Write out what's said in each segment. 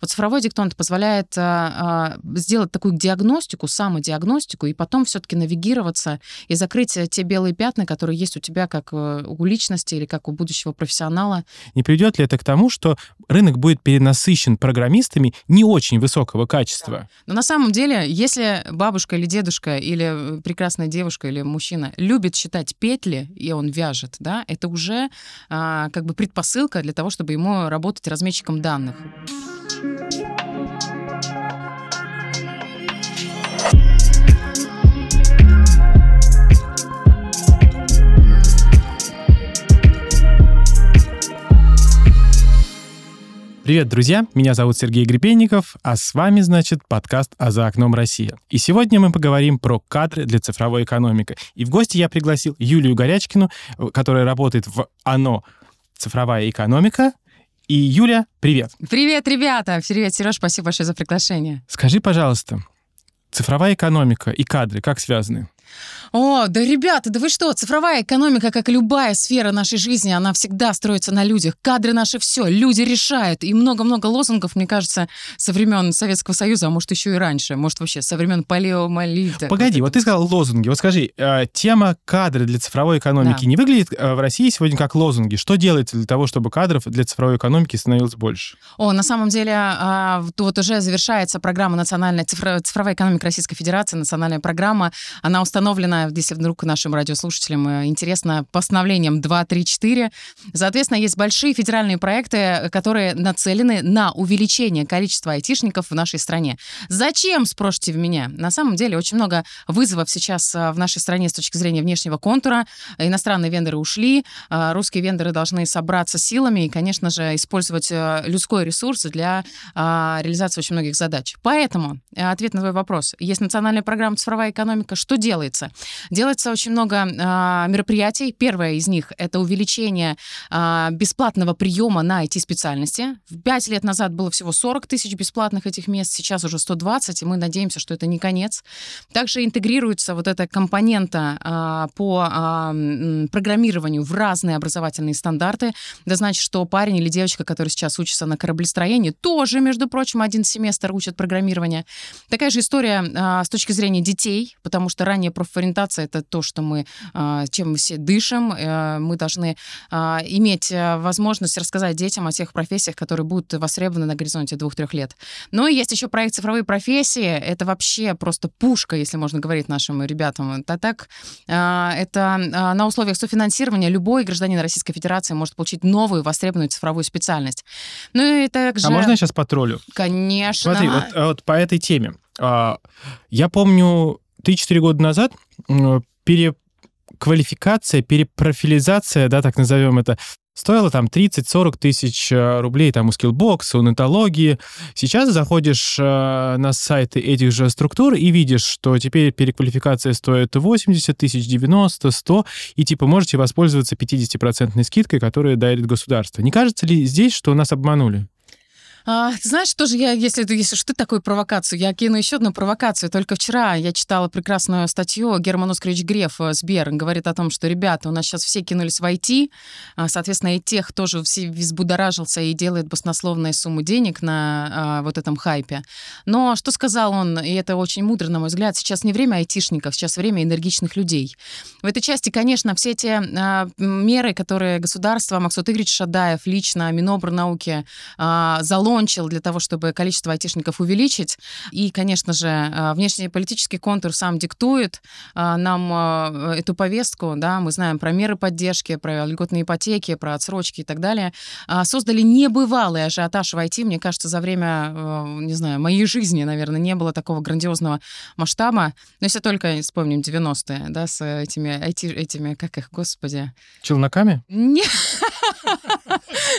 Вот цифровой диктант позволяет а, а, сделать такую диагностику, самодиагностику, и потом все-таки навигироваться и закрыть э, те белые пятна, которые есть у тебя как у личности или как у будущего профессионала. Не приведет ли это к тому, что рынок будет перенасыщен программистами не очень высокого качества? Да. Но на самом деле, если бабушка или дедушка или прекрасная девушка или мужчина любит считать петли, и он вяжет, да, это уже а, как бы предпосылка для того, чтобы ему работать разметчиком данных. Привет, друзья! Меня зовут Сергей Гребенников, а с вами, значит, подкаст «А за окном Россия». И сегодня мы поговорим про кадры для цифровой экономики. И в гости я пригласил Юлию Горячкину, которая работает в ОНО «Цифровая экономика», и Юля, привет. Привет, ребята. Привет, Сереж, спасибо большое за приглашение. Скажи, пожалуйста, цифровая экономика и кадры как связаны? О, да ребята, да вы что, цифровая экономика, как и любая сфера нашей жизни, она всегда строится на людях. Кадры наши все, люди решают. И много-много лозунгов, мне кажется, со времен Советского Союза, а может еще и раньше, может вообще со времен палеомолита. Погоди, вот, ты сказал лозунги. Вот скажи, э, тема кадры для цифровой экономики да. не выглядит э, в России сегодня как лозунги? Что делается для того, чтобы кадров для цифровой экономики становилось больше? О, на самом деле, э, вот уже завершается программа национальная цифровая экономика Российской Федерации, национальная программа. Она установлена если вдруг нашим радиослушателям э, интересно, постановлением 234. Соответственно, есть большие федеральные проекты, которые нацелены на увеличение количества айтишников в нашей стране. Зачем, спросите в меня? На самом деле очень много вызовов сейчас э, в нашей стране с точки зрения внешнего контура. Иностранные вендоры ушли, э, русские вендоры должны собраться силами и, конечно же, использовать людской ресурс для реализации очень многих задач. Поэтому ответ на твой вопрос. Есть национальная программа «Цифровая экономика». Что делается? Делается очень много а, мероприятий. Первое из них — это увеличение а, бесплатного приема на IT-специальности. Пять лет назад было всего 40 тысяч бесплатных этих мест, сейчас уже 120, и мы надеемся, что это не конец. Также интегрируется вот эта компонента а, по программированию в разные образовательные стандарты. Это значит, что парень или девочка, который сейчас учится на кораблестроении, тоже, между прочим, один семестр учат программирование. Такая же история с точки зрения детей, потому что ранее профориентация это то, что мы, а, чем мы все дышим. Э, мы должны а, иметь э, возможность рассказать детям о тех профессиях, которые будут востребованы на горизонте двух-трех лет. И есть еще проект «Цифровые профессии». Это вообще просто пушка, если можно говорить нашим ребятам. Это так, а, это на условиях софинансирования любой гражданин Российской Федерации может получить новую востребованную цифровую спеspeciальность. Ну и также... А можно я сейчас потроллю? Конечно. Смотри, вот, вот по этой теме. Я помню, 3-4 года назад переквалификация, перепрофилизация, да, так назовем это, стоила там 30-40 тысяч э, рублей там у Skillbox, у Нетологии. Сейчас заходишь э, на сайты этих же структур и видишь, что теперь переквалификация стоит 80 тысяч, 90, 100, и типа можете воспользоваться 50% скидкой, которую дарит государство. Не кажется ли здесь, что нас обманули? А, ты знаешь, тоже я, если, если что такую провокацию, я кину еще одну провокацию. Только вчера я читала прекрасную статью Герман Оскарович Греф, э, Сбер, говорит о том, что, ребята, у нас сейчас все кинулись в IT, а, соответственно, и тех тоже все взбудоражился и делает баснословные суммы денег на а, вот этом хайпе. Но что сказал он, и это очень мудро, на мой взгляд, сейчас не время айтишников, сейчас время энергичных людей. В этой части, конечно, все те а, меры, которые государство, Максут Игоревич Шадаев лично, Минобрнауки, а, Залон закончил для того, чтобы количество айтишников увеличить. И, конечно же, э, внешнеполитический контур сам диктует э, нам э, эту повестку. Да, мы знаем про меры поддержки, про льготные ипотеки, про отсрочки и так далее. А, создали небывалый ажиотаж в IT. Мне кажется, за время, не знаю, моей жизни, наверное, не было такого грандиозного масштаба. Но если только вспомним 90-е, да, с этими IT, этими, как их, господи. Челноками? Нет.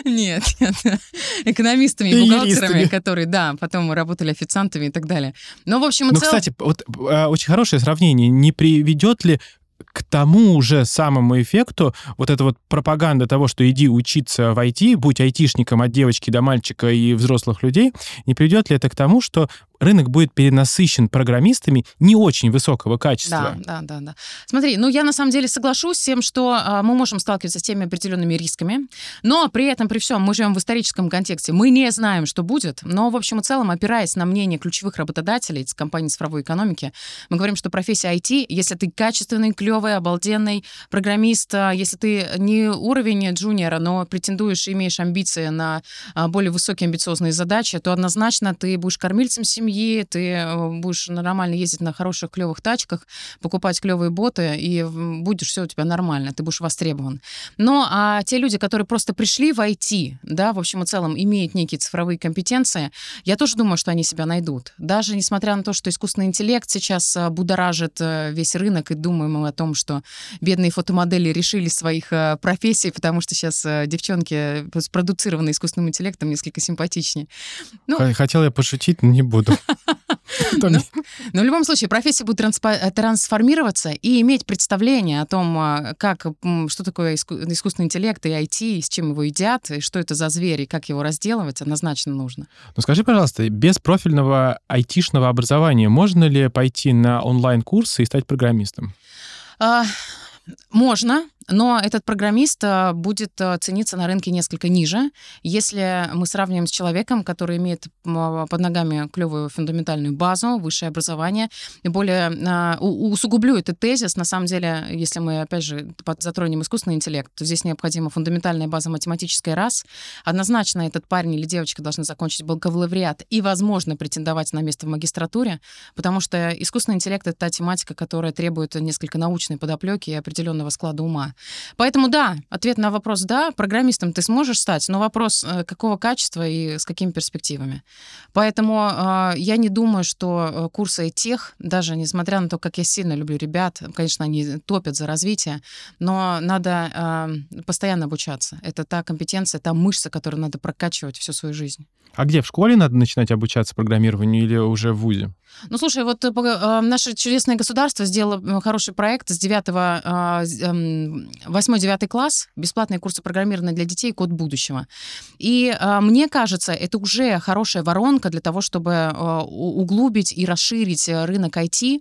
Нет, нет. Экономистами и бухгалтерами, которые, да, потом работали официантами и так далее. Но, в общем, Ну, кстати, вот а, очень хорошее сравнение. Не приведет ли к тому же самому эффекту вот эта вот пропаганда того, что иди учиться в IT, будь айтишником от девочки до мальчика и взрослых людей, не приведет ли это к тому, что рынок будет перенасыщен программистами не очень высокого качества. Да, да, да, да. Смотри, ну я на самом деле соглашусь с тем, что а, мы можем сталкиваться с теми определенными рисками, но при этом, при всем, мы живем в историческом контексте, мы не знаем, что будет, но в общем и целом, опираясь на мнение ключевых работодателей из компании цифровой экономики, мы говорим, что профессия IT, если ты качественный, клевый, обалденный программист, а, если ты не уровень джуниора, но претендуешь и имеешь амбиции на а, более высокие амбициозные задачи, то однозначно ты будешь кормильцем семьи, ты э, будешь нормально ездить на хороших клевых тачках, покупать клевые боты, и будешь все у тебя нормально, ты будешь востребован. Но а те люди, которые просто пришли в IT, да, в общем и целом имеют некие цифровые компетенции, я тоже думаю, что они себя найдут. Даже несмотря на то, что искусственный интеллект сейчас а, будоражит э, весь рынок, и думаем мы о том, что бедные фотомодели решили своих э, профессий, потому что сейчас девчонки спродуцированы искусственным интеллектом несколько симпатичнее. Ну, Хотел я пошутить, но не буду. Но ну, в любом случае профессия будет трансформироваться и иметь представление о том, а, как, что такое искусственный интеллект и IT, с чем его едят, и что это за зверь, и как его разделывать, однозначно нужно. Ну скажи, пожалуйста, без профильного айтишного образования можно ли пойти на онлайн-курсы и стать программистом? А, можно, но этот программист э, будет э, цениться на рынке несколько ниже, если мы сравним с человеком, который имеет под ногами клевую фундаментальную базу, высшее образование. И более э, усугублю этот тезис. На самом деле, если мы, опять же, затронем искусственный интеллект, то здесь необходима фундаментальная база математическая раз. Однозначно этот парень или девочка должны закончить бакалавриат и, возможно, претендовать на место в магистратуре, потому что искусственный интеллект — это та тематика, которая требует несколько научной подоплеки и определенного склада ума. Поэтому да, ответ на вопрос да, программистом ты сможешь стать, но вопрос э, какого качества и с какими перспективами. Поэтому э, я не думаю, что э, курсы тех, даже несмотря на то, как я сильно люблю ребят, конечно, они топят за развитие, но надо э, постоянно обучаться. Это та компетенция, та мышца, которую надо прокачивать всю свою жизнь. А где, в школе надо начинать обучаться программированию или уже в ВУЗе? Ну, слушай, вот э, э наше чудесное государство сделало хороший проект с 9 8-9 класс, бесплатные курсы программирования для детей «Код будущего». И э, мне кажется, это уже хорошая воронка для того, чтобы э, углубить и расширить э, рынок IT,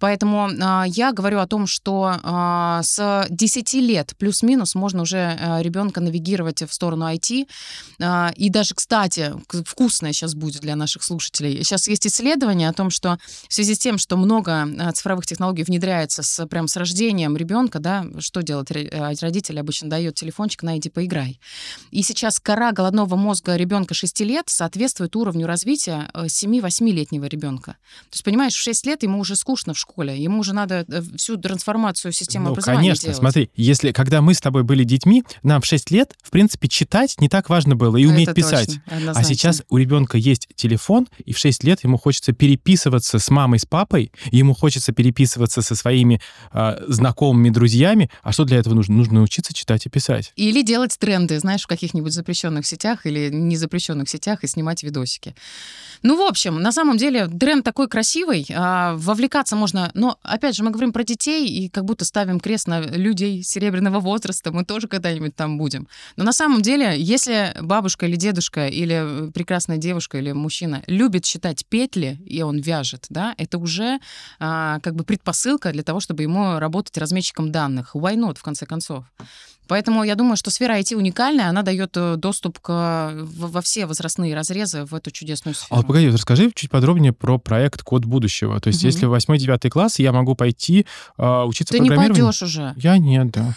Поэтому э, я говорю о том, что э, с 10 лет плюс-минус можно уже э, ребенка навигировать в сторону IT. Э, и даже, кстати, вкусное сейчас будет для наших слушателей. Сейчас есть исследование о том, что в связи с тем, что много цифровых технологий внедряется с, прям с рождением ребенка, да, что делать родитель обычно дает телефончик, на иди поиграй. И сейчас кора головного мозга ребенка 6 лет соответствует уровню развития 7-8-летнего ребенка. То есть, понимаешь, в 6 лет ему уже скучно в школе. Ему же надо э, всю трансформацию системы ну, образования конечно, делать. смотри, если когда мы с тобой были детьми, нам в 6 лет, в принципе, читать не так важно было и уметь Это писать. Точно, а сейчас у ребенка есть телефон, и в 6 лет ему хочется переписываться с мамой, с папой, ему хочется переписываться со своими э, знакомыми, друзьями. А что для этого нужно? Нужно научиться читать и писать. Или делать тренды, знаешь, в каких-нибудь запрещенных сетях или незапрещенных сетях и снимать видосики. Ну, в общем, на самом деле, тренд такой красивый, а, вовлекаться можно. Но, опять же, мы говорим про детей и как будто ставим крест на людей серебряного возраста. Мы тоже когда-нибудь там будем. Но на самом деле, если бабушка или дедушка или прекрасная девушка или мужчина любит считать петли, и он вяжет, да, это уже а, как бы предпосылка для того, чтобы ему работать разметчиком данных. Why not, в конце концов? Поэтому я думаю, что сфера IT уникальная, она дает э, доступ к, во все возрастные разрезы в эту чудесную сферу. А погоди, расскажи чуть подробнее про проект «Код будущего». То есть угу. если в 8-9 класс я могу пойти э, учиться Ты программированию... Ты не пойдешь уже. Я нет, да.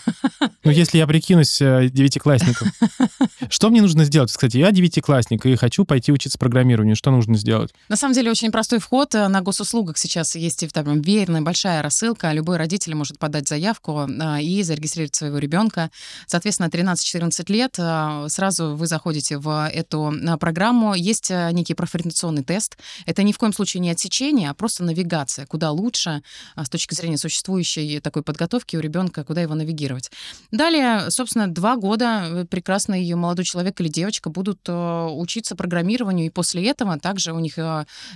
Ну, если я прикинусь э, девятиклассником. Что мне нужно сделать? Кстати, я девятиклассник и хочу пойти учиться программированию. Что нужно сделать? На самом деле очень простой вход. Э, на госуслугах сейчас есть там, верная большая рассылка. Любой родитель может подать заявку и зарегистрировать своего ребенка. Соответственно, 13-14 лет а, сразу вы заходите в эту а, программу. Есть а, некий профориентационный тест. Это ни в коем случае не отсечение, а просто навигация, куда лучше с точки зрения существующей такой подготовки у ребенка, куда его навигировать. Далее, собственно, два года э, прекрасный молодой человек или девочка будут учиться программированию, и после этого также у них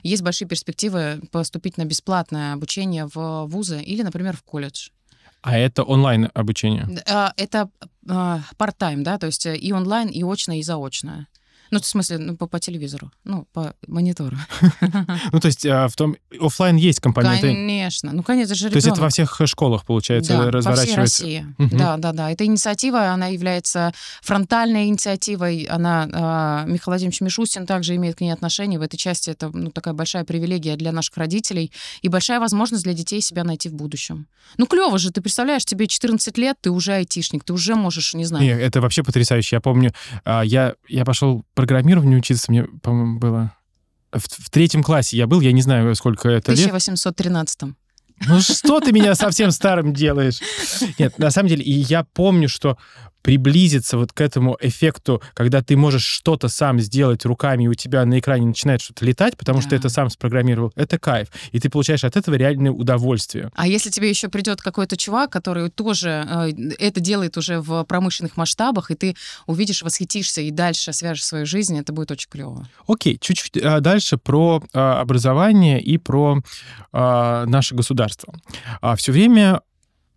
есть большие перспективы поступить на бесплатное обучение в вузы или, например, в колледж. А это онлайн обучение? Это part-time, да, то есть и онлайн, и очное, и заочное. Ну, в смысле, ну, по, по телевизору, ну, по монитору. Ну, то есть а, в том офлайн есть компоненты? Конечно. Ну, конечно, же То есть это во всех школах, получается, разворачивается? по всей России. Да, да, да. Эта инициатива, она является фронтальной инициативой. Она, а, Михаил Владимирович Мишустин также имеет к ней отношение. В этой части это ну, такая большая привилегия для наших родителей и большая возможность для детей себя найти в будущем. Ну, клево же, ты представляешь, тебе 14 лет, ты уже айтишник, ты уже можешь, не знаю... Не, это вообще потрясающе. Я помню, а, я, я пошел программированию учиться, мне, по-моему, было... В, в третьем классе я был, я не знаю, сколько это лет. 1813 ну что ты меня совсем старым делаешь? Нет, на самом деле, и я помню, что приблизиться вот к этому эффекту, когда ты можешь что-то сам сделать руками, и у тебя на экране начинает что-то летать, потому да. что ты это сам спрограммировал, это кайф. И ты получаешь от этого реальное удовольствие. А если тебе еще придет какой-то чувак, который тоже э, это делает уже в промышленных масштабах, и ты увидишь, восхитишься и дальше свяжешь свою жизнь, это будет очень клево. Окей, чуть-чуть э, дальше про э, образование и про э, наше государство. А все время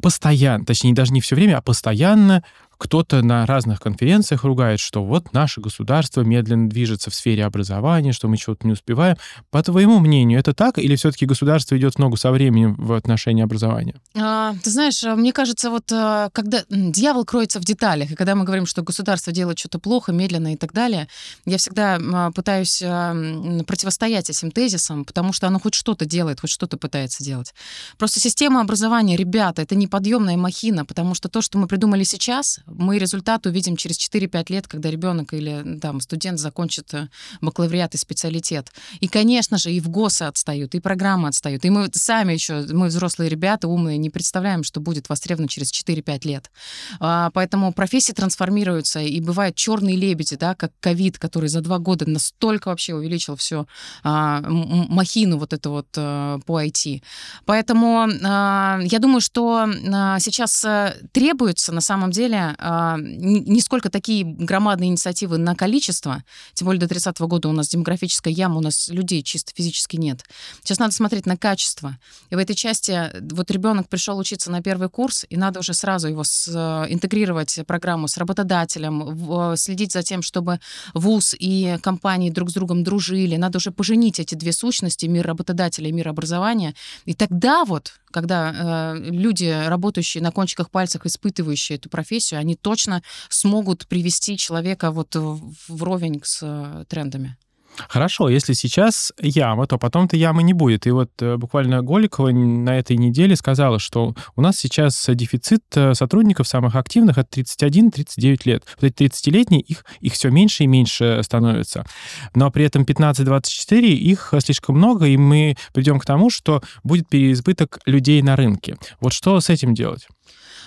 постоянно, точнее, даже не все время, а постоянно кто-то на разных конференциях ругает, что вот наше государство медленно движется в сфере образования, что мы чего-то не успеваем. По твоему мнению, это так? Или все-таки государство идет в ногу со временем в отношении образования? А, ты знаешь, а, мне кажется, вот а, когда дьявол кроется в деталях, и когда мы говорим, что государство делает что-то плохо, медленно и так далее, я всегда а, пытаюсь противостоять этим тезисам, потому что оно хоть что-то делает, хоть что-то пытается делать. Просто система образования, ребята, это не подъемная махина, потому что то, что мы придумали сейчас, мы результат увидим через 4-5 лет, когда ребенок или там, студент закончит э, бакалавриат и специалитет. И, конечно же, и в ГОСы отстают, и программы отстают. И мы сами еще, мы взрослые ребята, умные, не представляем, что будет востребовано через 4-5 лет. А, поэтому профессии трансформируются, и бывают черные лебеди, да, как ковид, который за два года настолько вообще увеличил все а, махину вот эту вот а, по IT. Поэтому а, я думаю, что а, сейчас а, требуется на самом деле не сколько такие громадные инициативы на количество, тем более до 30-го года у нас демографическая яма, у нас людей чисто физически нет. Сейчас надо смотреть на качество. И в этой части вот ребенок пришел учиться на первый курс, и надо уже сразу его с, э, интегрировать программу с работодателем, в, следить за тем, чтобы вуз и компании друг с другом дружили. Надо уже поженить эти две сущности, мир работодателя и мир образования. И тогда вот, когда э, люди, работающие на кончиках пальцев, испытывающие эту профессию, они точно смогут привести человека вот вровень с э, трендами. Хорошо, если сейчас яма, то потом-то ямы не будет. И вот э, буквально Голикова на этой неделе сказала, что у нас сейчас дефицит э, сотрудников самых активных от 31-39 лет. Вот эти 30-летние, их, их все меньше и меньше становится. Но при этом 15-24 их слишком много, и мы придем к тому, что будет переизбыток людей на рынке. Вот что с этим делать?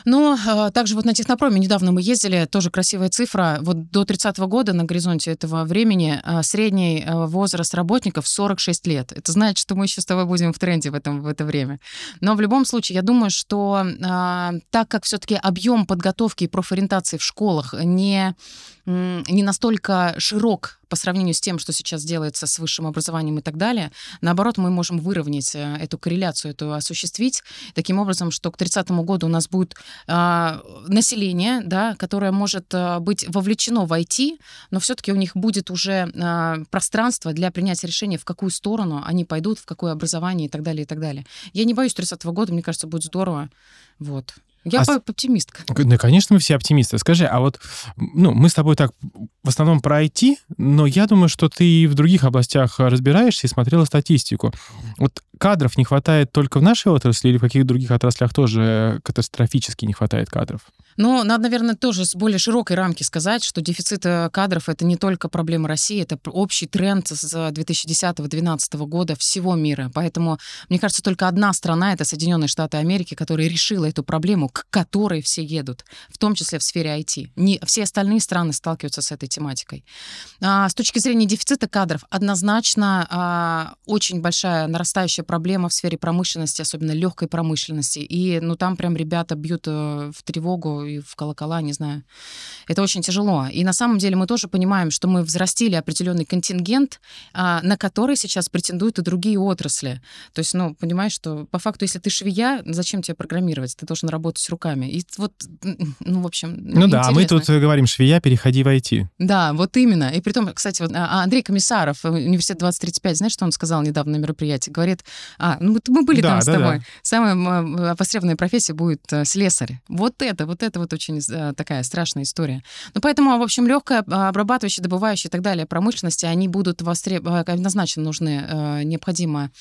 Но а, также вот на Технопроме недавно мы ездили, тоже красивая цифра. Вот до 30 -го года на горизонте этого времени а, средний а, возраст работников 46 лет. Это значит, что мы еще с тобой будем в тренде в, этом, в это время. Но в любом случае, я думаю, что так как все-таки объем подготовки и профориентации в школах не не настолько широк по сравнению с тем, что сейчас делается с высшим образованием и так далее. Наоборот, мы можем выровнять э, эту корреляцию, эту осуществить таким образом, что к 30 году у нас будет э, население, да, которое может э, быть вовлечено в IT, но все-таки у них будет уже э, пространство для принятия решения, в какую сторону они пойдут, в какое образование и так далее, и так далее. Я не боюсь 30 года, мне кажется, будет здорово. Вот. Я а оптимистка. Да, конечно, мы все оптимисты. Скажи, а вот, ну, мы с тобой так в основном про IT, но я думаю, что ты и в других областях разбираешься и смотрела статистику. Вот кадров не хватает только в нашей отрасли или в каких других отраслях тоже катастрофически не хватает кадров? Ну, надо, наверное, тоже с более широкой рамки сказать, что дефицит э, кадров — это не только проблема России, это общий тренд с 2010-2012 года всего мира. Поэтому, мне кажется, только одна страна — это Соединенные Штаты Америки, которая решила эту проблему, к которой все едут, в том числе в сфере IT. Не, все остальные страны сталкиваются с этой тематикой. А, с точки зрения дефицита кадров, однозначно а, очень большая нарастающая проблема в сфере промышленности, особенно легкой промышленности. И ну, там прям ребята бьют э, в тревогу и в колокола, не знаю. Это очень тяжело. И на самом деле мы тоже понимаем, что мы взрастили определенный контингент, а, на который сейчас претендуют и другие отрасли. То есть, ну, понимаешь, что по факту, если ты швея, зачем тебе программировать? Ты должен работать руками. И вот, ну, в общем, Ну да, а мы тут говорим, швея, переходи в IT. Да, вот именно. И при том, кстати, вот а, Андрей Комиссаров, э, университет 2035, знаешь, что он сказал недавно на мероприятии? Говорит, а, ну мы были да, там да, с тобой. Да. Самая востребованная профессия будет э, слесарь. Вот это, вот это вот очень э, такая страшная история. Ну, поэтому, в общем, легкая обрабатывающая, добывающая и так далее промышленности, они будут востреб... однозначно нужны, необходимо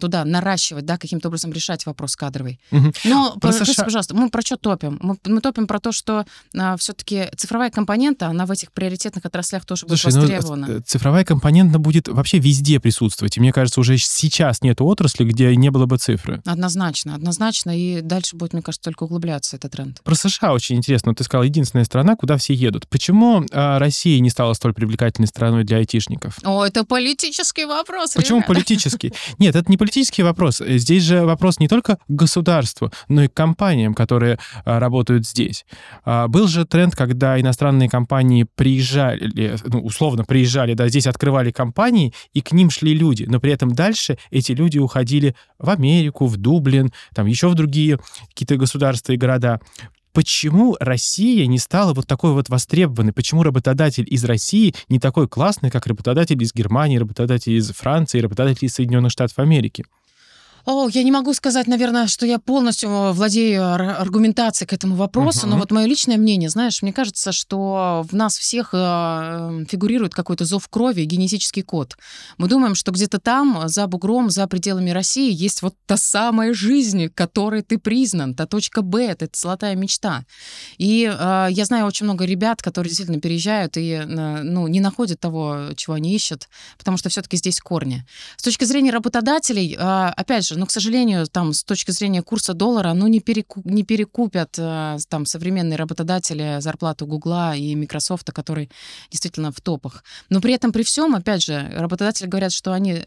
туда наращивать, да, каким-то образом решать вопрос кадровый. Угу. Но, Просто прости, ша... пожалуйста, мы про что топим? Мы, мы топим про то, что а, все-таки цифровая компонента, она в этих приоритетных отраслях тоже Слушай, будет ну, востребована. Ну, цифровая компонента будет вообще везде присутствовать. И мне кажется, уже сейчас нет отрасли, где не было бы цифры. Однозначно, однозначно. И дальше будет, мне кажется, только углубляться этот тренд. Про США очень интересно. Ты сказал, единственная страна, куда все едут. Почему а, Россия не стала столь привлекательной страной для айтишников? О, это политический вопрос. Почему ребята? политический? Нет, это не политический вопрос. Здесь же вопрос не только государству, но и компаниям, которые а, работают здесь. А, был же тренд, когда иностранные компании приезжали, ну, условно приезжали, да, здесь открывали компании, и к ним шли люди, но при этом дальше эти люди уходили в Америку, в Дублин, там еще в другие какие-то государства и города. Почему Россия не стала вот такой вот востребованной? Почему работодатель из России не такой классный, как работодатель из Германии, работодатель из Франции, работодатель из Соединенных Штатов Америки? О, я не могу сказать, наверное, что я полностью э, владею аргументацией к этому вопросу, uh-huh. но вот мое личное мнение, знаешь, мне кажется, что в нас всех э, эм, фигурирует какой-то зов крови, генетический код. Мы думаем, что где-то там, за бугром, за пределами России, есть вот та самая жизнь, которой ты признан, та точка Б, это золотая мечта. И э, я знаю очень много ребят, которые действительно переезжают и э, ну, не находят того, чего они ищут, потому что все-таки здесь корни. С точки зрения работодателей, э, опять же, же, но, к сожалению, там, с точки зрения курса доллара, ну, не, переку, не перекупят э, там современные работодатели зарплату Гугла и Microsoft, который действительно в топах. Но при этом, при всем, опять же, работодатели говорят, что они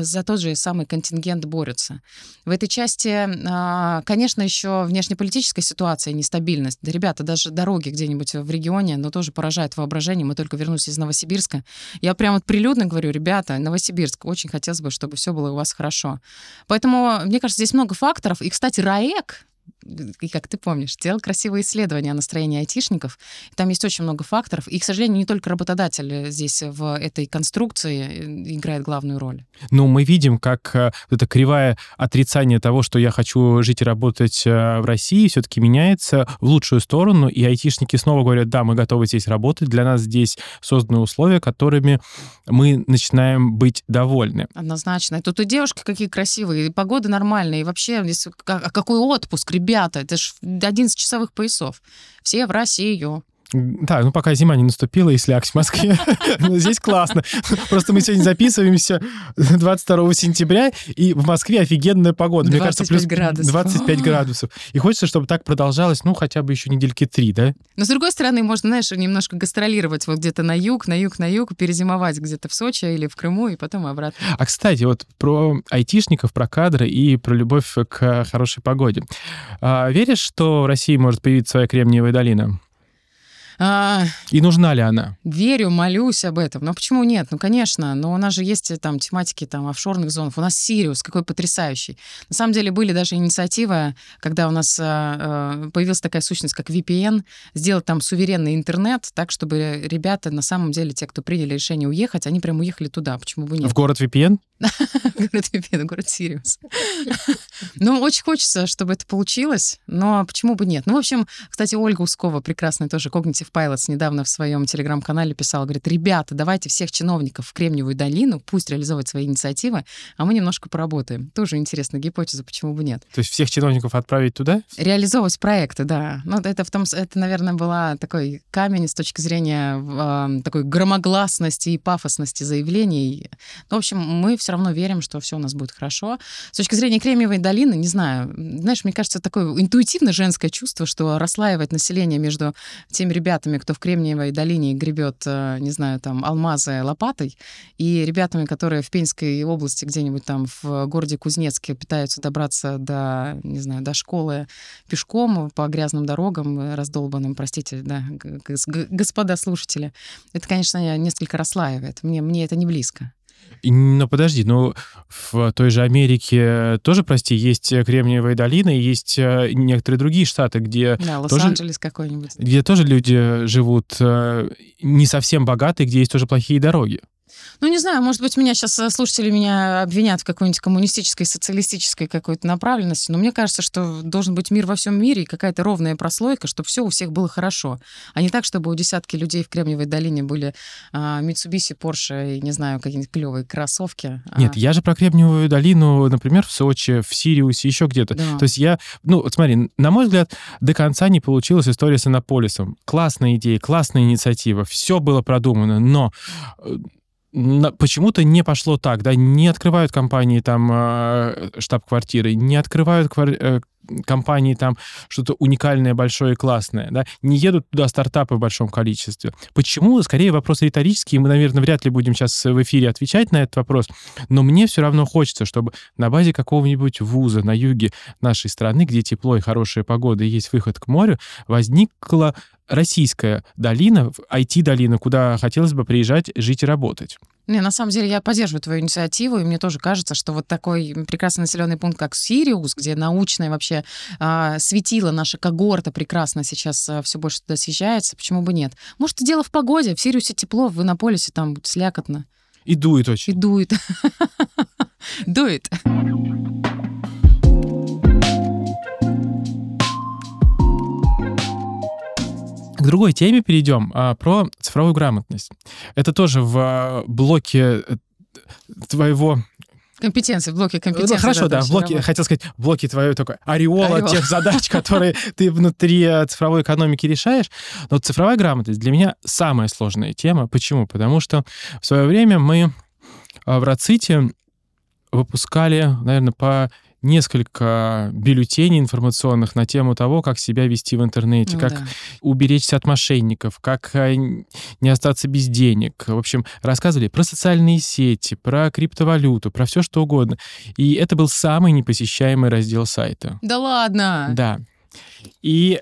за тот же самый контингент борются. В этой части, а, конечно, еще внешнеполитическая ситуация, нестабильность. Да, ребята, даже дороги где-нибудь в регионе, но тоже поражает воображение. Мы только вернулись из Новосибирска. Я прям вот прилюдно говорю, ребята, Новосибирск, очень хотелось бы, чтобы все было у вас хорошо. Поэтому Поэтому, мне кажется, здесь много факторов. И, кстати, РАЭК, и как ты помнишь, делал красивые исследования о настроении айтишников. Там есть очень много факторов. И, к сожалению, не только работодатель здесь в этой конструкции э, играет главную роль. Ну, мы видим, как э, это кривая отрицание того, что я хочу жить и работать э, в России, все-таки меняется в лучшую сторону, и айтишники снова говорят, да, мы готовы здесь работать, для нас здесь созданы условия, которыми мы начинаем быть довольны. Однозначно. И тут и девушки какие красивые, и погода нормальная, и вообще здесь а какой отпуск, ребята ребята, это же 11 часовых поясов. Все в Россию. Да, ну пока зима не наступила и слякоть в Москве. Здесь классно. Просто мы сегодня записываемся 22 сентября, и в Москве офигенная погода. Мне кажется, плюс градусов. 25 градусов. И хочется, чтобы так продолжалось, ну, хотя бы еще недельки три, да? Но, с другой стороны, можно, знаешь, немножко гастролировать вот где-то на юг, на юг, на юг, перезимовать где-то в Сочи или в Крыму, и потом обратно. А, кстати, вот про айтишников, про кадры и про любовь к хорошей погоде. А, веришь, что в России может появиться своя Кремниевая долина? А, и нужна ли она? Верю, молюсь об этом. Но почему нет? Ну, конечно, но у нас же есть э, там тематики там офшорных зон. У нас Сириус, какой потрясающий. На самом деле были даже инициативы, когда у нас э, появилась такая сущность, как VPN, сделать там суверенный интернет, так, чтобы ребята, на самом деле, те, кто приняли решение уехать, они прям уехали туда. Почему бы нет? В город VPN? Город VPN, город Сириус. Ну, очень хочется, чтобы это получилось, но почему бы нет? Ну, в общем, кстати, Ольга Ускова, прекрасная тоже Cognitive Pilots, недавно в своем телеграм-канале писала, говорит, ребята, давайте всех чиновников в Кремниевую долину, пусть реализовывают свои инициативы, а мы немножко поработаем. Тоже интересная гипотеза, почему бы нет. То есть всех чиновников отправить туда? Реализовывать проекты, да. Ну, это, в том, это наверное, была такой камень с точки зрения э, такой громогласности и пафосности заявлений. Ну, в общем, мы все равно верим, что все у нас будет хорошо. С точки зрения Кремниевой долины, не знаю, знаешь, мне кажется, такое интуитивно женское чувство, что расслаивать население между теми ребятами, кто в Кремниевой долине гребет, э, не знаю, там, алмазы лопатой, и ребятами, которые в Пенской области где-нибудь там в городе Кузнецке пытаются добраться до, не знаю, до школы пешком по грязным дорогам, раздолбанным, простите, да, господа слушатели. Это, конечно, несколько расслаивает. Мне, мне это не близко. Но подожди, ну в той же Америке тоже, прости, есть Кремниевая долина, и есть э, некоторые другие штаты, где... Да, Лос-Анджелес какой-нибудь. Где тоже люди живут э, не совсем богатые, где есть тоже плохие дороги. Ну, не знаю, может быть, меня сейчас э, слушатели меня обвинят в какой-нибудь коммунистической, социалистической какой-то направленности, но мне кажется, что должен быть мир во всем мире и какая-то ровная прослойка, чтобы все у всех было хорошо, а не так, чтобы у десятки людей в Кремниевой долине были а, Mitsubishi, Porsche и, не знаю, какие-нибудь клевые кроссовки. А... Нет, я же про Кремниевую долину, например, в Сочи, в Сириусе, еще где-то. Да. То есть я, ну, вот смотри, на мой взгляд, до конца не получилась история с Иннополисом. Классная идея, классная инициатива, все было продумано, но э, почему-то не пошло так, да, не открывают компании там э, штаб-квартиры, не открывают э, компании там что-то уникальное, большое и классное, да, не едут туда стартапы в большом количестве. Почему? Скорее вопрос риторический, мы, наверное, вряд ли будем сейчас в эфире отвечать на этот вопрос, но мне все равно хочется, чтобы на базе какого-нибудь вуза на юге нашей страны, где тепло и хорошая погода и есть выход к морю, возникла российская долина, IT-долина, куда хотелось бы приезжать, жить и работать. Не, на самом деле я поддерживаю твою инициативу, и мне тоже кажется, что вот такой прекрасный населенный пункт, как Сириус, где научное вообще а, светило наша когорта прекрасно сейчас а, все больше туда съезжается, почему бы нет? Может, дело в погоде, в Сириусе тепло, в Иннополисе там слякотно. И дует очень. И дует. Дует. К другой теме перейдем, а, про цифровую грамотность. Это тоже в а, блоке э, твоего Компетенции, в блоке компетенций. Ну, хорошо, да, в блоке, хотел сказать, в блоке твоей только ореола, ореола тех задач, которые ты внутри э, цифровой экономики решаешь. Но цифровая грамотность для меня самая сложная тема. Почему? Потому что в свое время мы а, в Раците выпускали, наверное, по несколько бюллетеней информационных на тему того, как себя вести в интернете, ну, как да. уберечься от мошенников, как э, не остаться без денег. В общем, рассказывали про социальные сети, про криптовалюту, про все что угодно. И это был самый непосещаемый раздел сайта. Да ладно? Да. И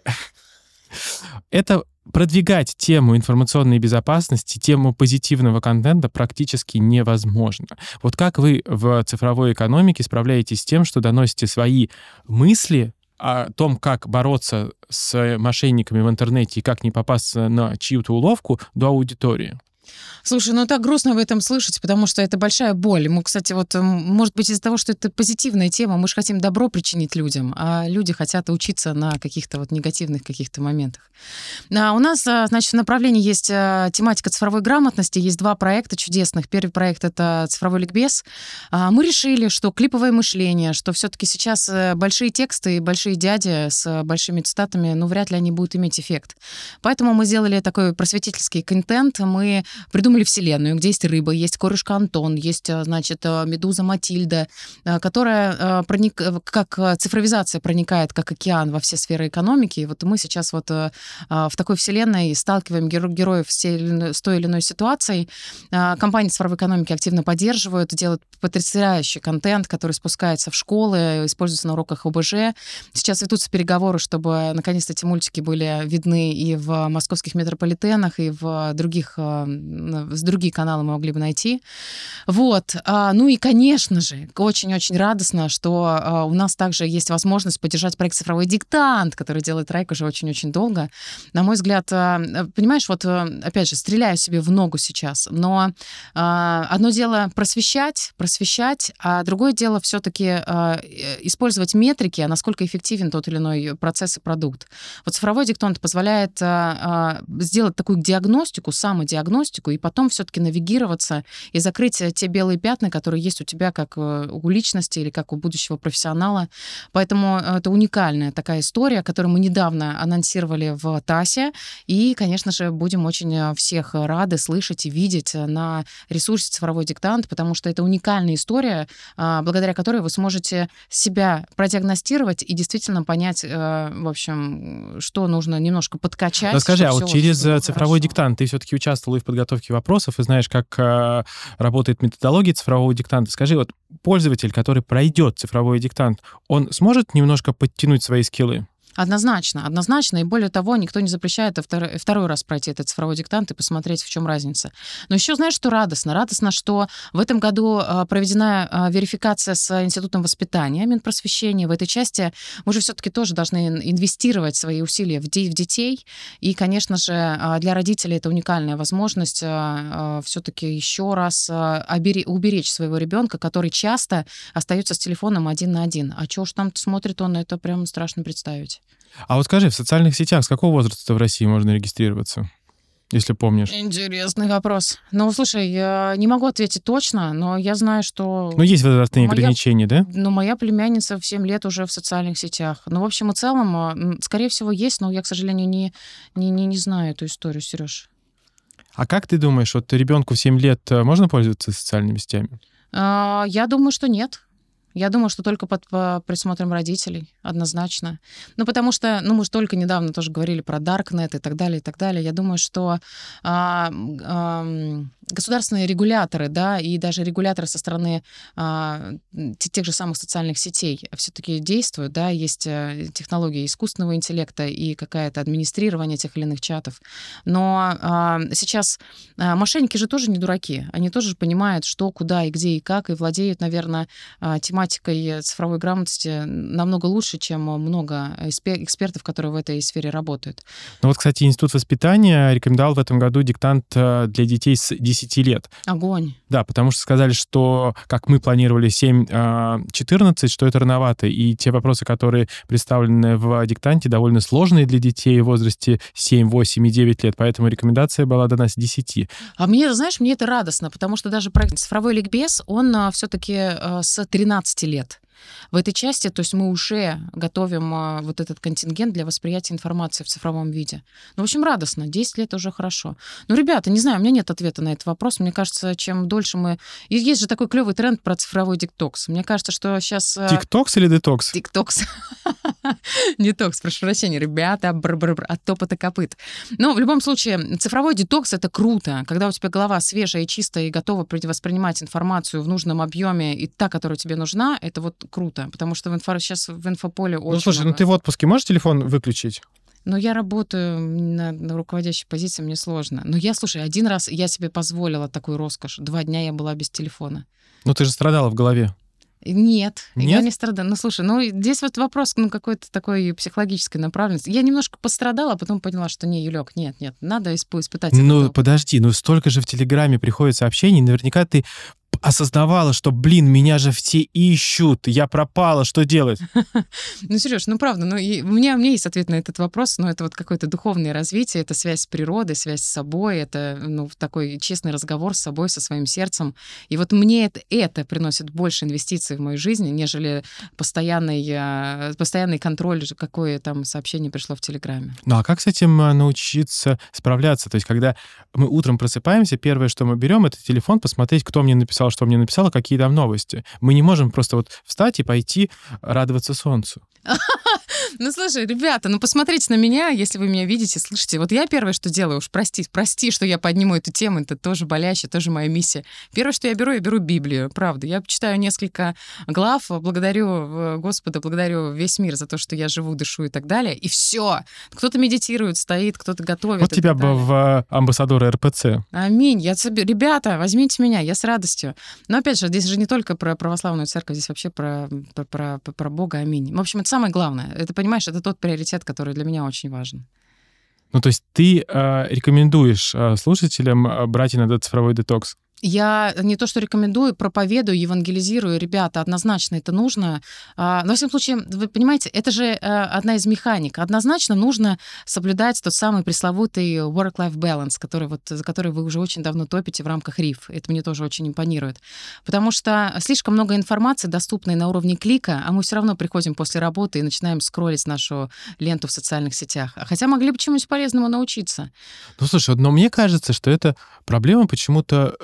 это продвигать тему информационной безопасности, тему позитивного контента практически невозможно. Вот как вы в цифровой экономике справляетесь с тем, что доносите свои мысли о том, как бороться с мошенниками в интернете и как не попасться на чью-то уловку до аудитории? Слушай, ну так грустно в этом слышать, потому что это большая боль. Мы, кстати, вот, может быть, из-за того, что это позитивная тема, мы же хотим добро причинить людям, а люди хотят учиться на каких-то вот негативных каких-то моментах. А у нас, а, значит, в направлении есть а, тематика цифровой грамотности, есть два проекта чудесных. Первый проект — это цифровой ликбез. А, мы решили, что клиповое мышление, что все-таки сейчас э, большие тексты и большие дяди с большими цитатами, ну, вряд ли они будут иметь эффект. Поэтому мы сделали такой просветительский контент. Мы придумали вселенную, где есть рыба, есть корышка Антон, есть, э, значит, э, медуза Матильда, э, которая проник... как цифровизация проникает как океан во все сферы экономики. И вот мы сейчас вот в такой вселенной сталкиваем героев с той или иной ситуацией. Компании цифровой экономики активно поддерживают, делают потрясающий контент, который спускается в школы, используется на уроках ОБЖ. Сейчас ведутся переговоры, чтобы наконец-то эти мультики были видны и в московских метрополитенах, и в других с другие каналы мы могли бы найти. Вот. А, ну и, конечно же, очень-очень радостно, что а, у нас также есть возможность поддержать проект «Цифровой диктант», который делает Райк уже очень-очень долго. На мой взгляд, а, понимаешь, вот опять же, стреляю себе в ногу сейчас, но одно дело просвещать, просвещать, а другое дело все-таки использовать метрики, насколько эффективен тот или иной процесс и продукт. Вот цифровой диктант позволяет сделать такую диагностику, самодиагностику, диагностику, и потом все-таки навигироваться и закрыть э, те белые пятна, которые есть у тебя как э, у личности или как у будущего профессионала. Поэтому это уникальная такая история, которую мы недавно анонсировали в ТАСе, и, конечно же, будем очень всех рады слышать и видеть на ресурсе «Цифровой диктант», потому что это уникальная история, а, благодаря которой вы сможете себя продиагностировать и действительно понять, в общем, что нужно немножко подкачать. Расскажи, а вот через цифровой хорошо. диктант ты все-таки участвовал и в подготовке вопросов, и знаешь, как э, работает методология цифрового диктанта. Скажи, вот пользователь, который пройдет цифровой диктант, он сможет немножко подтянуть свои скиллы? Однозначно, однозначно. И более того, никто не запрещает второй, второй раз пройти этот цифровой диктант и посмотреть, в чем разница. Но еще знаешь, что радостно? Радостно, что в этом году а, проведена а, верификация с Институтом воспитания, Минпросвещения. В этой части мы же все-таки тоже должны инвестировать свои усилия в, де- в детей. И, конечно же, а, для родителей это уникальная возможность все-таки еще раз уберечь своего ребенка, который часто остается с телефоном один на один. А что уж там смотрит он, это прям страшно представить. А вот скажи, в социальных сетях с какого возраста в России можно регистрироваться? если помнишь? Интересный вопрос. Ну, слушай, я не могу ответить точно, но я знаю, что... Ну, есть возрастные моя... ограничения, да? Ну, моя племянница в 7 лет уже в социальных сетях. Ну, в общем и целом, а, скорее всего, есть, но я, к сожалению, не, не, не, не знаю эту историю, Сереж. А как ты думаешь, вот ребенку в 7 лет э, можно пользоваться социальными сетями? А, я думаю, что нет. Я думаю, что только под присмотром родителей, однозначно. Ну, потому что, ну, мы же только недавно тоже говорили про Darknet и так далее, и так далее. Я думаю, что а, а, государственные регуляторы, да, и даже регуляторы со стороны а, тех же самых социальных сетей все-таки действуют, да, есть э, технологии искусственного интеллекта и какое-то администрирование тех или иных чатов. Но а, сейчас а, мошенники же тоже не дураки, они тоже понимают, что, куда и где и как, и владеют, наверное, а, тематикой цифровой грамотности намного лучше, чем много экспертов, которые в этой сфере работают. Ну вот, кстати, Институт воспитания рекомендовал в этом году диктант э, для детей с 10 лет. Огонь. Да, потому что сказали, что, как мы планировали, 7-14, а, что это рановато, и те вопросы, которые представлены в диктанте, довольно сложные для детей в возрасте 7, 8 и 9 лет, поэтому рекомендация была дана с 10. А мне, знаешь, мне это радостно, потому что даже проект «Цифровой ликбез», он а, все-таки с 13 лет. В этой части, то есть мы уже готовим а, вот этот контингент для восприятия информации в цифровом виде. Ну, в общем, радостно. 10 лет уже хорошо. Ну, ребята, не знаю, у меня нет ответа на этот вопрос. Мне кажется, чем дольше мы... И есть же такой клевый тренд про цифровой диктокс. Мне кажется, что сейчас... Тиктокс или детокс? Тиктокс. Детокс, прошу прощения, ребята, бр-бр-бр, от топота копыт. Но в любом случае, цифровой детокс — это круто, когда у тебя голова свежая и чистая и готова воспринимать информацию в нужном объеме и та, которая тебе нужна, это вот круто, потому что в инфо... сейчас в инфополе ну, очень Ну, слушай, много... ну ты в отпуске можешь телефон выключить? Но я работаю на, на руководящей позиции, мне сложно. Но я, слушай, один раз я себе позволила такую роскошь. Два дня я была без телефона. Ну, ты же страдала в голове. Нет, Нет, я не страдаю. Ну, слушай, ну, здесь вот вопрос, ну, какой-то такой психологической направленности. Я немножко пострадала, а потом поняла, что не, Юлек, нет, нет, надо испытать. Ну, подожди, ну, столько же в Телеграме приходит сообщений, наверняка ты осознавала, что, блин, меня же все ищут, я пропала, что делать? Ну, Сереж, ну правда, ну, у, меня, у меня есть ответ на этот вопрос, но это вот какое-то духовное развитие, это связь с природой, связь с собой, это, ну, такой честный разговор с собой, со своим сердцем. И вот мне это, это приносит больше инвестиций в мою жизнь, нежели постоянный, а, постоянный контроль, какое там сообщение пришло в Телеграме. Ну, а как с этим а, научиться справляться? То есть, когда мы утром просыпаемся, первое, что мы берем, это телефон, посмотреть, кто мне написал что мне написала, какие там новости. Мы не можем просто вот встать и пойти радоваться солнцу. Ну, слушай, ребята, ну посмотрите на меня, если вы меня видите, слышите. Вот я первое, что делаю, уж прости, прости, что я подниму эту тему, это тоже болящая, тоже моя миссия. Первое, что я беру, я беру Библию, правда. Я читаю несколько глав, благодарю э, Господа, благодарю весь мир за то, что я живу, дышу и так далее. И все. Кто-то медитирует, стоит, кто-то готовит. Вот тебя бы в амбассадоры РПЦ. Аминь. Я себе... Ребята, возьмите меня, я с радостью. Но опять же, здесь же не только про православную церковь, здесь вообще про, про, про, про Бога. Аминь. В общем, это самое главное. Это понимаешь, это тот приоритет, который для меня очень важен. Ну, то есть ты э, рекомендуешь э, слушателям э, брать иногда цифровой детокс? Я не то что рекомендую, проповедую, евангелизирую. Ребята, однозначно это нужно. А, но, во всяком случае, вы понимаете, это же э, одна из механик. Однозначно нужно соблюдать тот самый пресловутый work-life balance, который вот, за который вы уже очень давно топите в рамках РИФ. Это мне тоже очень импонирует. Потому что слишком много информации, доступной на уровне клика, а мы все равно приходим после работы и начинаем скроллить нашу ленту в социальных сетях. А хотя могли бы чему-нибудь полезному научиться. Ну, слушай, но мне кажется, что это проблема почему-то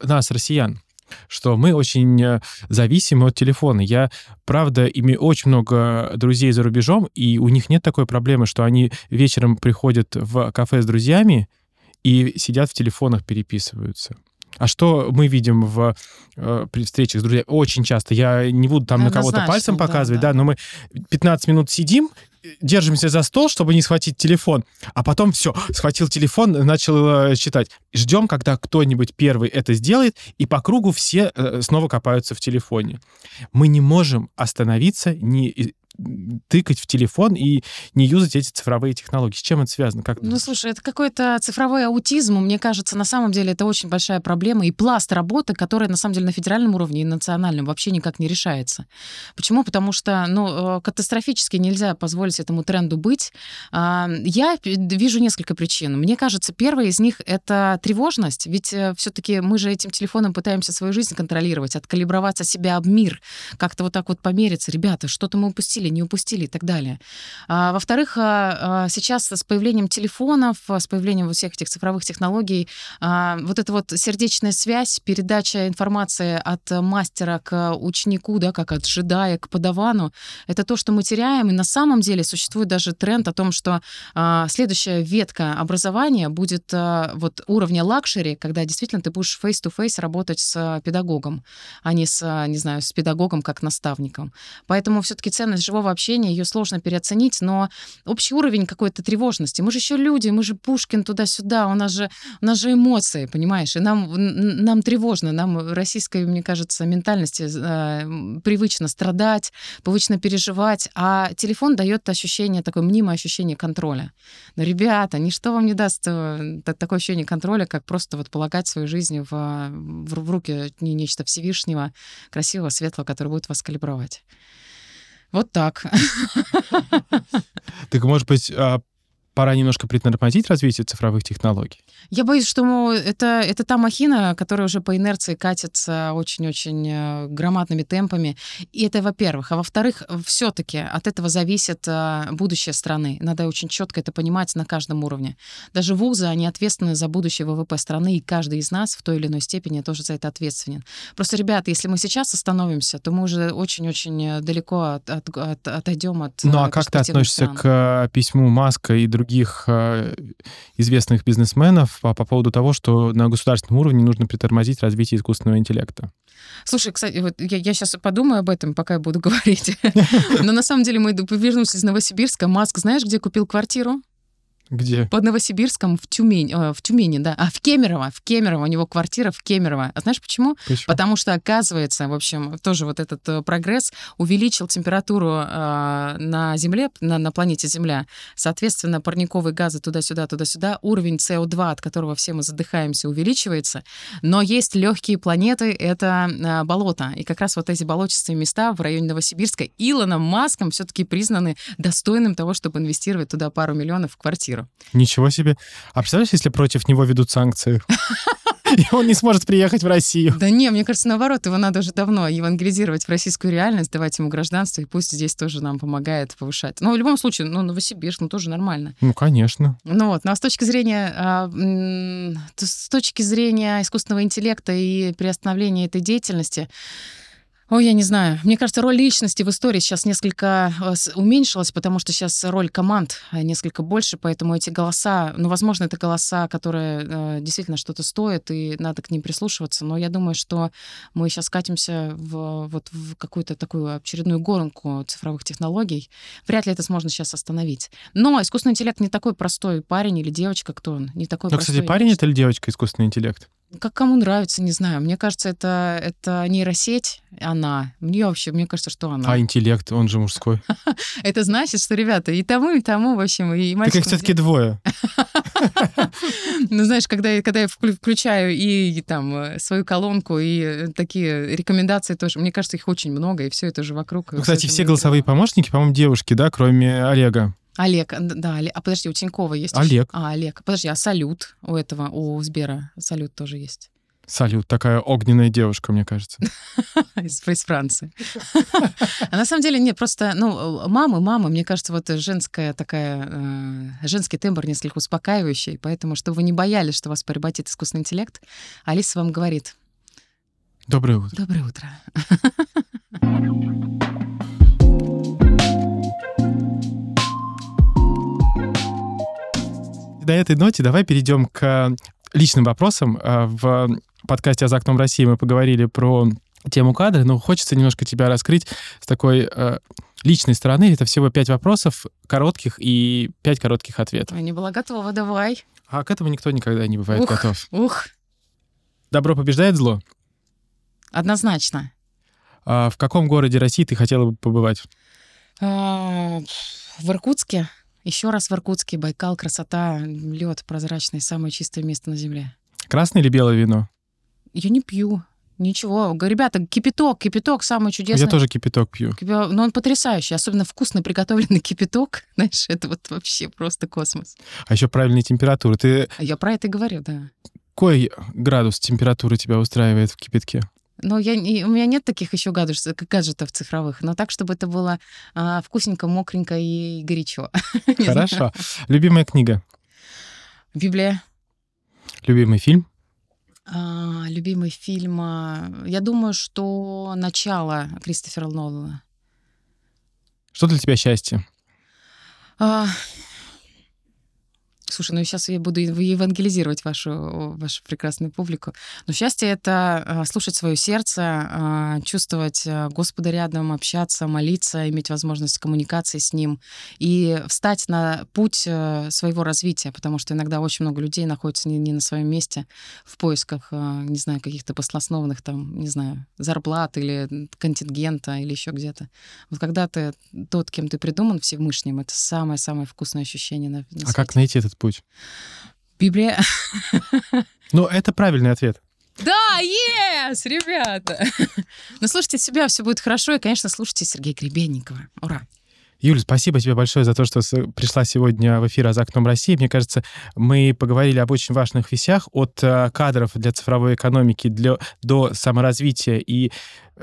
э, нас, россиян что мы очень э, зависимы от телефона. Я, правда, имею очень много друзей за рубежом, и у них нет такой проблемы, что они вечером приходят в кафе с друзьями и сидят в телефонах, переписываются. А что мы видим в э, при встречах с друзьями? Очень часто. Я не буду там Однозначно, на кого-то пальцем показывать, да, да. да, но мы 15 минут сидим, держимся за стол, чтобы не схватить телефон, а потом все, схватил телефон, начал э, читать. Ждем, когда кто-нибудь первый это сделает, и по кругу все э, снова копаются в телефоне. Мы не можем остановиться, не тыкать в телефон и не юзать эти цифровые технологии. С чем это связано? Как ну, слушай, это какой-то цифровой аутизм. Мне кажется, на самом деле это очень большая проблема и пласт работы, которая на самом деле на федеральном уровне и национальном вообще никак не решается. Почему? Потому что ну, э, катастрофически нельзя позволить этому тренду быть. А, я вижу несколько причин. Мне кажется, первая из них — это тревожность, ведь э, все-таки мы же этим телефоном пытаемся свою жизнь контролировать, откалиброваться себя об мир, как-то вот так вот помериться. Ребята, что-то мы упустили, не упустили и так далее. А, во-вторых, а, а, сейчас с появлением телефонов, с появлением вот всех этих цифровых технологий, а, вот эта вот сердечная связь, передача информации от мастера к ученику, да, как от джедая к падавану, это то, что мы теряем. И на самом деле существует даже тренд о том, что а, следующая ветка образования будет а, вот уровня luxury, когда действительно ты будешь face-to-face работать с педагогом, а не с, не знаю, с педагогом как наставником. Поэтому все-таки ценность живого общения, ее сложно переоценить, но общий уровень какой-то тревожности. Мы же еще люди, мы же Пушкин туда-сюда, у нас же, у нас же эмоции, понимаешь? И нам, нам тревожно, нам российской, мне кажется, ментальности э, привычно страдать, привычно переживать, а телефон дает ощущение, такое мнимое ощущение контроля. Но, ребята, ничто вам не даст э, такое ощущение контроля, как просто вот полагать свою жизнь в, в, в руки не нечто Всевышнего, красивого, светлого, который будет вас калибровать. Вот так. Так, может быть, а, пора немножко притормозить развитие цифровых технологий? Я боюсь, что это, это та махина, которая уже по инерции катится очень-очень э, громадными темпами. И это, во-первых. А во-вторых, все-таки от этого зависит э, будущее страны. Надо очень четко это понимать на каждом уровне. Даже вузы, они ответственны за будущее ВВП страны, и каждый из нас в той или иной степени тоже за это ответственен. Просто, ребята, если мы сейчас остановимся, то мы уже очень-очень далеко от, от, от, отойдем от Ну а как ты относишься стран. к письму Маска и других известных бизнесменов, по, по поводу того, что на государственном уровне нужно притормозить развитие искусственного интеллекта. Слушай, кстати, вот я, я сейчас подумаю об этом, пока я буду говорить. Но на самом деле мы вернулись из Новосибирска. Маск, знаешь, где купил квартиру? Где? Под Новосибирском в Тюмень, э, в Тюмени, да. А в Кемерово, в Кемерово, у него квартира в Кемерово. А знаешь почему? почему? Потому что, оказывается, в общем, тоже вот этот э, прогресс увеличил температуру э, на Земле, на, на планете Земля. Соответственно, парниковые газы туда-сюда, туда-сюда, уровень СО2, от которого все мы задыхаемся, увеличивается. Но есть легкие планеты, это э, болото. И как раз вот эти болотистые места в районе Новосибирска Илоном Маском все-таки признаны достойным того, чтобы инвестировать туда пару миллионов в квартиру. Ничего себе. А представляешь, если против него ведут санкции? И он не сможет приехать в Россию. Да не, мне кажется, наоборот, его надо уже давно евангелизировать в российскую реальность, давать ему гражданство, и пусть здесь тоже нам помогает повышать. Но в любом случае, ну, Новосибирск, ну, тоже нормально. Ну, конечно. Ну вот, ну, а с точки зрения, а, с точки зрения искусственного интеллекта и приостановления этой деятельности, Ой, я не знаю. Мне кажется, роль личности в истории сейчас несколько э, уменьшилась, потому что сейчас роль команд э, несколько больше, поэтому эти голоса, ну, возможно, это голоса, которые э, действительно что-то стоят, и надо к ним прислушиваться, но я думаю, что мы сейчас катимся в, вот, в какую-то такую очередную гонку цифровых технологий. Вряд ли это можно сейчас остановить. Но искусственный интеллект не такой простой парень или девочка, кто он, не такой Но, простой. кстати, парень это или девочка искусственный интеллект? Как кому нравится, не знаю. Мне кажется, это, это нейросеть, она. Мне вообще, мне кажется, что она. А интеллект, он же мужской. Это значит, что, ребята, и тому, и тому, в общем, и Так их все-таки двое. Ну, знаешь, когда, я- когда я вклю- включаю и, там э, свою колонку, и э, такие рекомендации тоже, мне кажется, их очень много, и все это же вокруг. Ну, кстати, все голосовые помощники, по-моему, девушки, да, кроме Олега. Олег, да, Оле- а подожди, у Тинькова есть. Олег. А, Олег. Подожди, а салют у этого, у Сбера салют тоже есть. Салют, такая огненная девушка, мне кажется. из, из Франции. А на самом деле, нет, просто, ну, мамы, мамы, мне кажется, вот женская такая, э, женский тембр несколько успокаивающий, поэтому, чтобы вы не боялись, что вас поработит искусственный интеллект, Алиса вам говорит, Доброе утро. доброе утро. На этой ноте давай перейдем к личным вопросам. А, В подкасте «За окном России» мы поговорили про тему кадра, но хочется немножко тебя раскрыть с такой э, личной стороны. Это всего пять вопросов коротких и пять коротких ответов. Я не была готова, давай. А к этому никто никогда не бывает Ух. готов. Ух, Добро побеждает зло. однозначно. А в каком городе России ты хотела бы побывать? А, В Иркутске, еще раз в Иркутске, Байкал, красота, лед прозрачный, самое чистое место на Земле. Красное или белое вино? Я не пью. Ничего. Ребята, кипяток, кипяток самый чудесный. Я тоже кипяток пью. Но он потрясающий. Особенно вкусно приготовленный кипяток. Знаешь, это вот вообще просто космос. А еще правильная температура. Ты Я про это и говорю, да. какой градус температуры тебя устраивает в кипятке? Но я, у меня нет таких еще гаджетов, гаджетов цифровых, но так, чтобы это было а, вкусненько, мокренько и горячо. Хорошо. Любимая книга? Библия. Любимый фильм? А, любимый фильм. а, Я думаю, что начало Кристофера Нолана. Что для тебя счастье? А, Слушай, ну сейчас я буду ев- евангелизировать вашу, вашу прекрасную публику. Но счастье — это а, слушать свое сердце, а, чувствовать а, Господа рядом, общаться, молиться, иметь возможность коммуникации с Ним и встать на путь э, своего развития, потому что иногда очень много людей находятся не, не на своем месте в поисках, не знаю, каких-то послеосновных там, не знаю, зарплат или контингента или еще где-то. Вот когда ты тот, кем ты придуман Всевышним, это самое-самое вкусное ощущение на, на А свете. как найти этот путь? Библия. Ну, это правильный ответ. Да, yes, ребята! Ну, слушайте себя, все будет хорошо. И, конечно, слушайте Сергея Гребенникова. Ура! Юль, спасибо тебе большое за то, что пришла сегодня в эфир «За окном России». Мне кажется, мы поговорили об очень важных вещах, от э, кадров для цифровой экономики для, до саморазвития и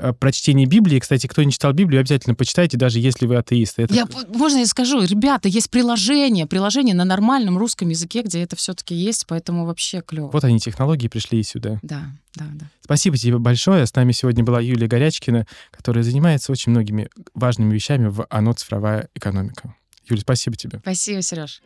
э, прочтения Библии. Кстати, кто не читал Библию, обязательно почитайте, даже если вы атеисты. Это Я, можно я скажу? Ребята, есть приложение, приложение на нормальном русском языке, где это все-таки есть, поэтому вообще клево. Вот они, технологии, пришли и сюда. Да, да, да. Спасибо тебе большое. С нами сегодня была Юлия Горячкина, которая занимается очень многими важными вещами в ОНО «Цифровая экономика». Юля, спасибо тебе. Спасибо, Сереж.